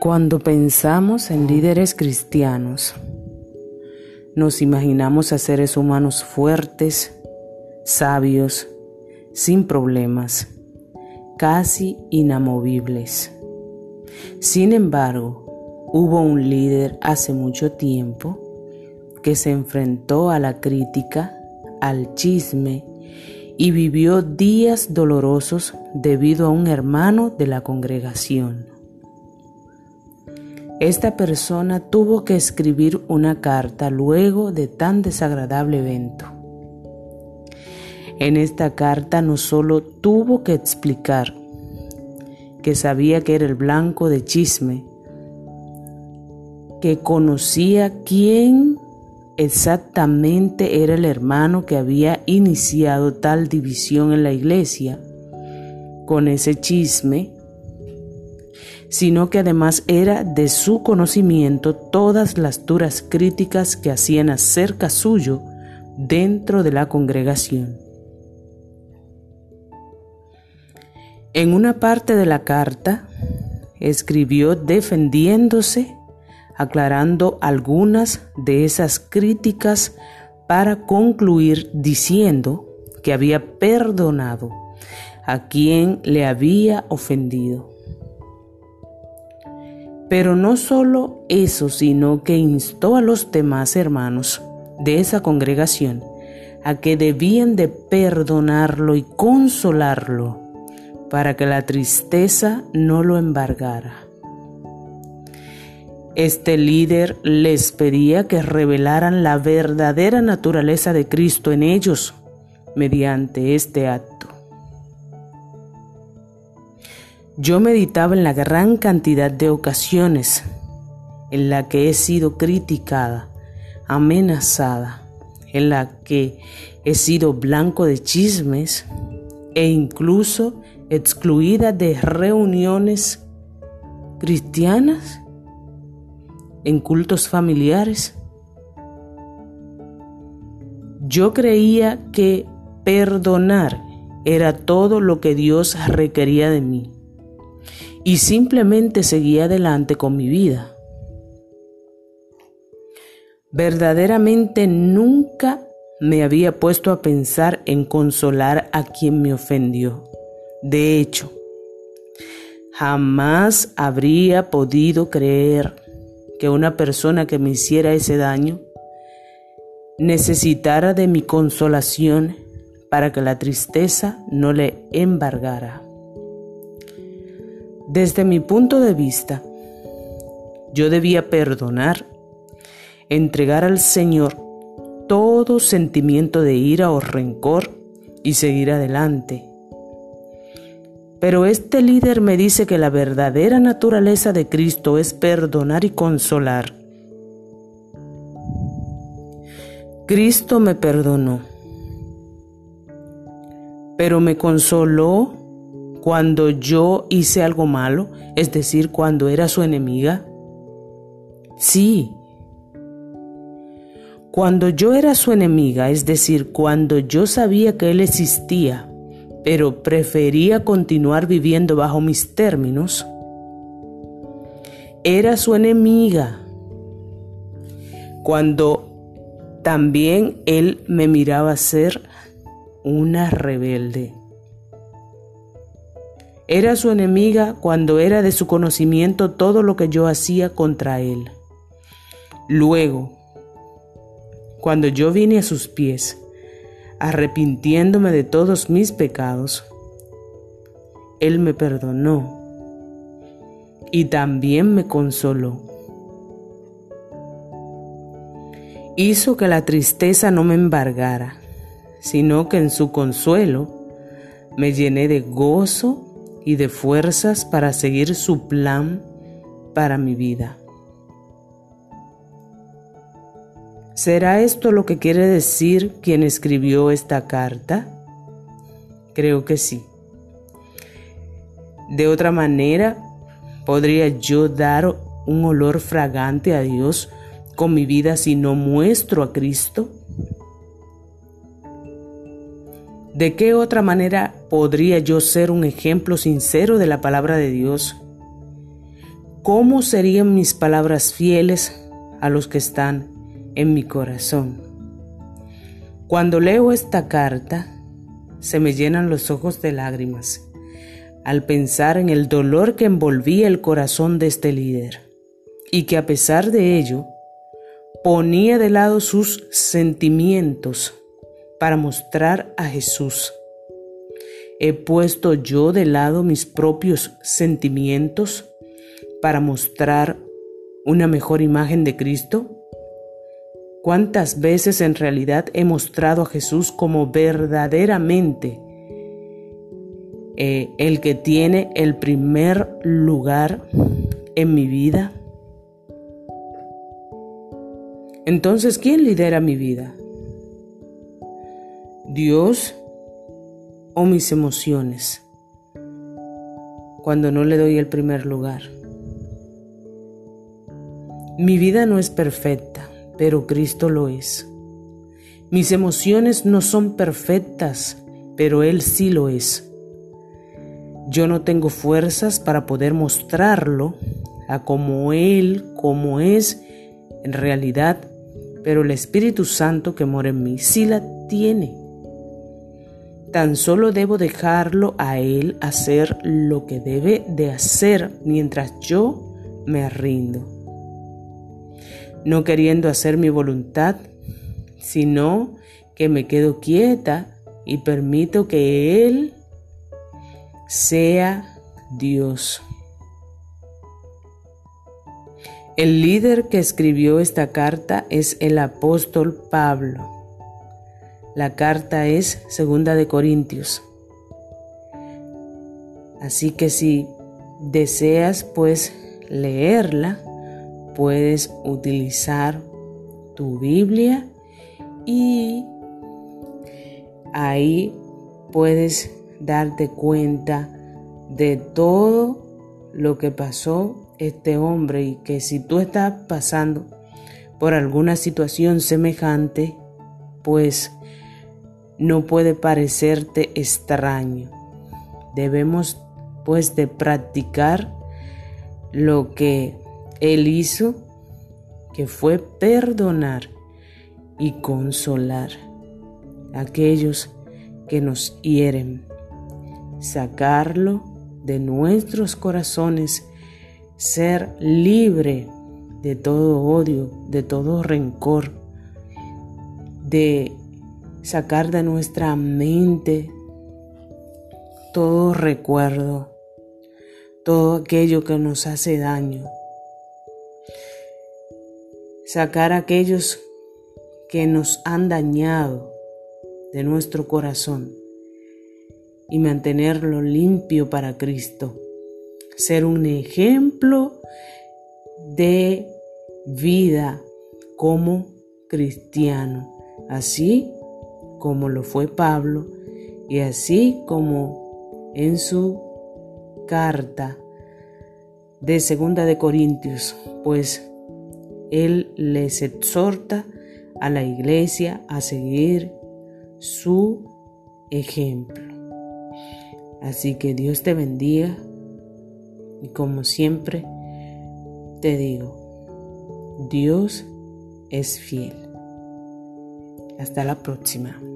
Cuando pensamos en líderes cristianos, nos imaginamos a seres humanos fuertes, sabios, sin problemas, casi inamovibles. Sin embargo, hubo un líder hace mucho tiempo que se enfrentó a la crítica, al chisme y vivió días dolorosos debido a un hermano de la congregación. Esta persona tuvo que escribir una carta luego de tan desagradable evento. En esta carta no solo tuvo que explicar que sabía que era el blanco de chisme, que conocía quién exactamente era el hermano que había iniciado tal división en la iglesia, con ese chisme sino que además era de su conocimiento todas las duras críticas que hacían acerca suyo dentro de la congregación. En una parte de la carta escribió defendiéndose, aclarando algunas de esas críticas para concluir diciendo que había perdonado a quien le había ofendido. Pero no solo eso, sino que instó a los demás hermanos de esa congregación a que debían de perdonarlo y consolarlo para que la tristeza no lo embargara. Este líder les pedía que revelaran la verdadera naturaleza de Cristo en ellos mediante este acto. Yo meditaba en la gran cantidad de ocasiones en la que he sido criticada, amenazada, en la que he sido blanco de chismes e incluso excluida de reuniones cristianas, en cultos familiares. Yo creía que perdonar era todo lo que Dios requería de mí y simplemente seguí adelante con mi vida. Verdaderamente nunca me había puesto a pensar en consolar a quien me ofendió. De hecho, jamás habría podido creer que una persona que me hiciera ese daño necesitara de mi consolación para que la tristeza no le embargara. Desde mi punto de vista, yo debía perdonar, entregar al Señor todo sentimiento de ira o rencor y seguir adelante. Pero este líder me dice que la verdadera naturaleza de Cristo es perdonar y consolar. Cristo me perdonó, pero me consoló cuando yo hice algo malo, es decir, cuando era su enemiga? Sí. Cuando yo era su enemiga, es decir, cuando yo sabía que él existía, pero prefería continuar viviendo bajo mis términos, era su enemiga. Cuando también él me miraba ser una rebelde. Era su enemiga cuando era de su conocimiento todo lo que yo hacía contra él. Luego, cuando yo vine a sus pies, arrepintiéndome de todos mis pecados, Él me perdonó y también me consoló. Hizo que la tristeza no me embargara, sino que en su consuelo me llené de gozo y de fuerzas para seguir su plan para mi vida. ¿Será esto lo que quiere decir quien escribió esta carta? Creo que sí. De otra manera, ¿podría yo dar un olor fragante a Dios con mi vida si no muestro a Cristo? ¿De qué otra manera podría yo ser un ejemplo sincero de la palabra de Dios? ¿cómo serían mis palabras fieles a los que están en mi corazón? Cuando leo esta carta, se me llenan los ojos de lágrimas al pensar en el dolor que envolvía el corazón de este líder y que a pesar de ello ponía de lado sus sentimientos para mostrar a Jesús. ¿He puesto yo de lado mis propios sentimientos para mostrar una mejor imagen de Cristo? ¿Cuántas veces en realidad he mostrado a Jesús como verdaderamente eh, el que tiene el primer lugar en mi vida? Entonces, ¿quién lidera mi vida? ¿Dios o mis emociones? Cuando no le doy el primer lugar. Mi vida no es perfecta pero Cristo lo es. Mis emociones no son perfectas, pero Él sí lo es. Yo no tengo fuerzas para poder mostrarlo a como Él, como es en realidad, pero el Espíritu Santo que mora en mí sí la tiene. Tan solo debo dejarlo a Él hacer lo que debe de hacer mientras yo me rindo no queriendo hacer mi voluntad, sino que me quedo quieta y permito que Él sea Dios. El líder que escribió esta carta es el apóstol Pablo. La carta es segunda de Corintios. Así que si deseas pues leerla, puedes utilizar tu Biblia y ahí puedes darte cuenta de todo lo que pasó este hombre y que si tú estás pasando por alguna situación semejante, pues no puede parecerte extraño. Debemos pues de practicar lo que él hizo que fue perdonar y consolar a aquellos que nos hieren, sacarlo de nuestros corazones, ser libre de todo odio, de todo rencor, de sacar de nuestra mente todo recuerdo, todo aquello que nos hace daño sacar aquellos que nos han dañado de nuestro corazón y mantenerlo limpio para Cristo. Ser un ejemplo de vida como cristiano, así como lo fue Pablo y así como en su carta de Segunda de Corintios, pues él les exhorta a la iglesia a seguir su ejemplo. Así que Dios te bendiga y como siempre te digo, Dios es fiel. Hasta la próxima.